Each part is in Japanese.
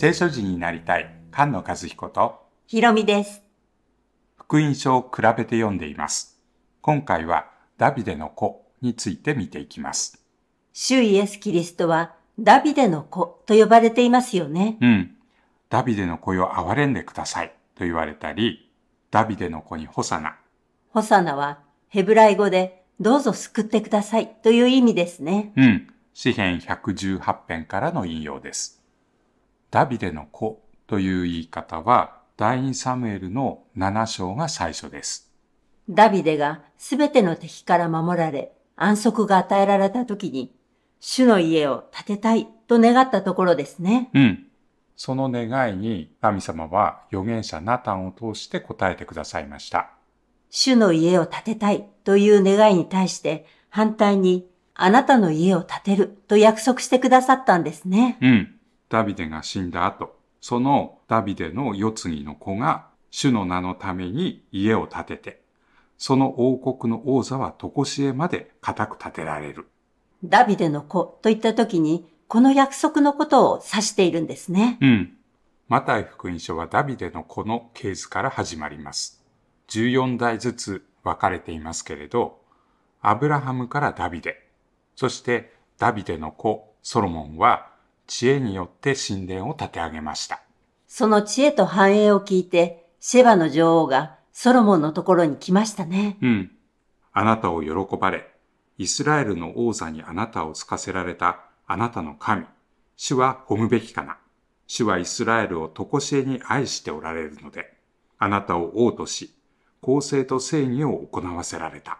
聖書人になりたい菅野和彦とひろみです。福音書を比べて読んでいます。今回はダビデの子について見ていきます。主イエス・キリストはダビデの子と呼ばれていますよね。うん。ダビデの子よ憐れんでくださいと言われたり、ダビデの子にホサナ、ホサナはヘブライ語でどうぞ救ってくださいという意味ですね。うん。詩編118編からの引用です。ダビデの子という言い方は、第2サムエルの7章が最初です。ダビデがすべての敵から守られ安息が与えられた時に主の家を建てたいと願ったところですね。うん。その願いに神様は預言者ナタンを通して答えてくださいました。主の家を建てたいという願いに対して反対にあなたの家を建てると約束してくださったんですね。うん。ダビデが死んだ後、そのダビデの世継ぎの子が主の名のために家を建てて、その王国の王座は常しえまで固く建てられる。ダビデの子といった時にこの約束のことを指しているんですね。うん。マタイ福音書はダビデの子の系図から始まります。14代ずつ分かれていますけれど、アブラハムからダビデ、そしてダビデの子ソロモンは知恵によって神殿を建て上げました。その知恵と繁栄を聞いてシェバの女王がソロモンのところに来ましたね。うん。あなたを喜ばれ、イスラエルの王座にあなたをつかせられたあなたの神、主は褒むべきかな。主はイスラエルを常しえに愛しておられるので、あなたを王とし、公正と正義を行わせられた。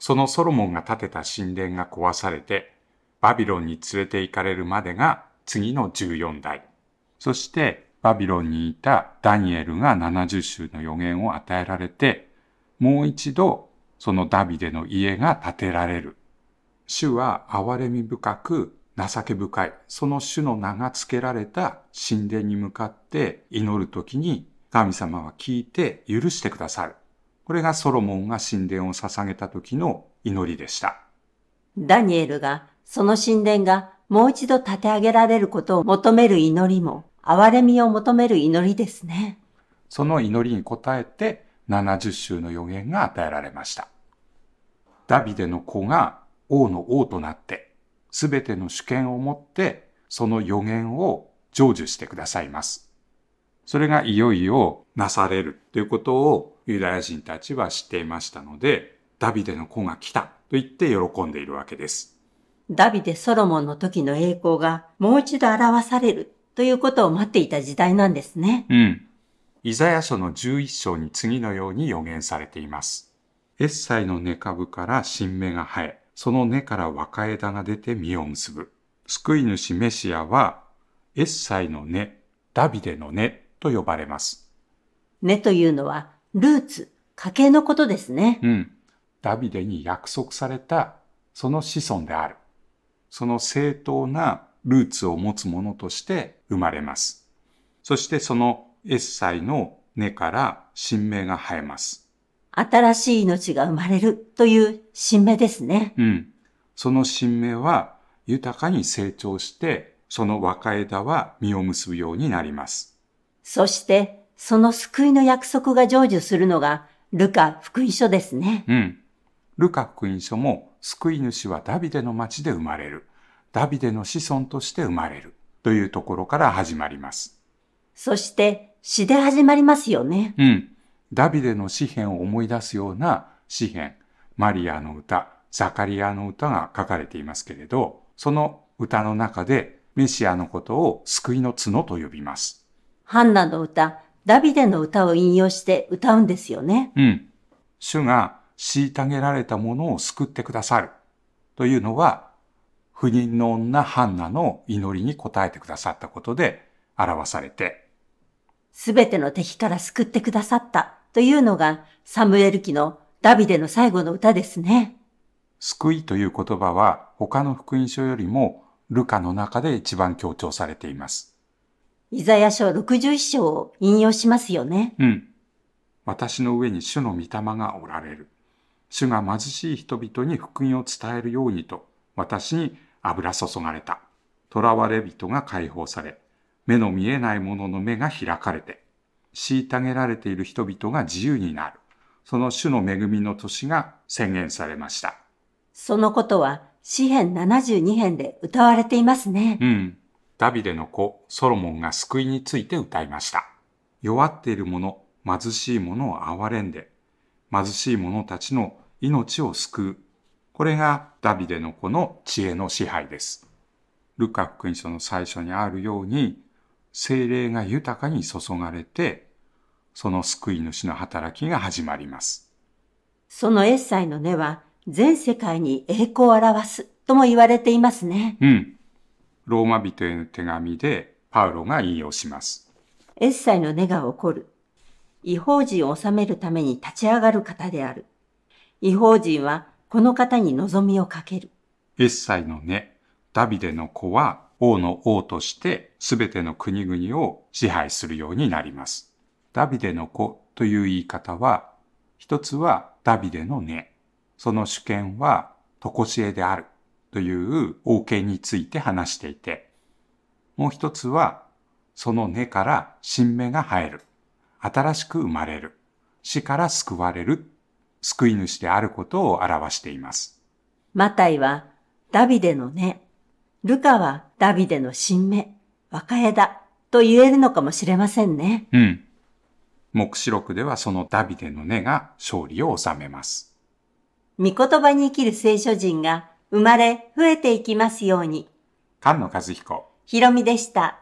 そのソロモンが建てた神殿が壊されて、バビロンに連れて行かれるまでが次の14代。そして、バビロンにいたダニエルが70週の予言を与えられて、もう一度そのダビデの家が建てられる。主は憐れみ深く情け深い。その主の名が付けられた神殿に向かって祈るときに神様は聞いて許してくださる。これがソロモンが神殿を捧げた時の祈りでした。ダニエルがその神殿がもう一度建て上げられることを求める祈りも憐れみを求める祈りですね。その祈りに応えて70週の予言が与えられました。ダビデの子が王の王となって、すべての主権を持って、その予言を成就してくださいます。それがいよいよなされるということをユダヤ人たちは知っていましたので、ダビデの子が来たと言って喜んでいるわけです。ダビデ・ソロモンの時の栄光がもう一度表されるということを待っていた時代なんですね。うん。イザヤ書の11章に次のように予言されています。エッサイの根株から新芽が生え、その根から若枝が出て実を結ぶ。救い主メシアは、エッサイの根、ダビデの根と呼ばれます。根というのはルーツ、家系のことですね。うん。ダビデに約束された、その子孫である。その正当なルーツを持つ者として生まれます。そしてそのエッサイの根から新芽が生えます。新しい命が生まれるという新芽ですね。うん。その新芽は豊かに成長して、その若枝は実を結ぶようになります。そして、その救いの約束が成就するのが、ルカ福音書ですね。うん。ルカ福音書も、救い主はダビデの町で生まれる。ダビデの子孫として生まれる。というところから始まります。そして、詩で始まりますよね。うん。ダビデの詩篇を思い出すような詩篇、マリアの歌、ザカリアの歌が書かれていますけれど、その歌の中でメシアのことを救いの角と呼びます。ハンナの歌、ダビデの歌を引用して歌うんですよね。うん。主が虐げられたものを救ってくださる。というのは、不妊の女ハンナの祈りに応えてくださったことで表されて、すべての敵から救ってくださったというのがサムエル記のダビデの最後の歌ですね。救いという言葉は他の福音書よりもルカの中で一番強調されています。イザヤ書61章を引用しますよね。うん。私の上に主の御霊がおられる。主が貧しい人々に福音を伝えるようにと私に油注がれた。囚われ人が解放され、目の見えない者の目が開かれて、虐げられている人々が自由になる。その主の恵みの年が宣言されました。そのことは、詩編72編で歌われていますね。うん。ダビデの子、ソロモンが救いについて歌いました。弱っている者、貧しい者を憐れんで、貧しい者たちの命を救う。これがダビデの子の知恵の支配です。ルカ福音書の最初にあるように、精霊が豊かに注がれて、その救い主の働きが始まります。そのエッサイの根は、全世界に栄光を表すとも言われていますね。うん。ローマ人への手紙でパウロが引用します。エッサイの根が起こる。違法人を治めるために立ち上がる方である。違法人はこの方に望みをかける。エッサイの根、ダビデの子は王の王としてすべての国々を支配するようになります。ダビデの子という言い方は、一つはダビデの根、その主権は常しえであるという王権について話していて、もう一つはその根から新芽が生える、新しく生まれる、死から救われる、救い主であることを表しています。マタイはダビデの根。ルカはダビデの新芽、若枝と言えるのかもしれませんね。うん。目視録ではそのダビデの根が勝利を収めます。御言葉に生きる聖書人が生まれ増えていきますように。菅野和彦。ひろみでした。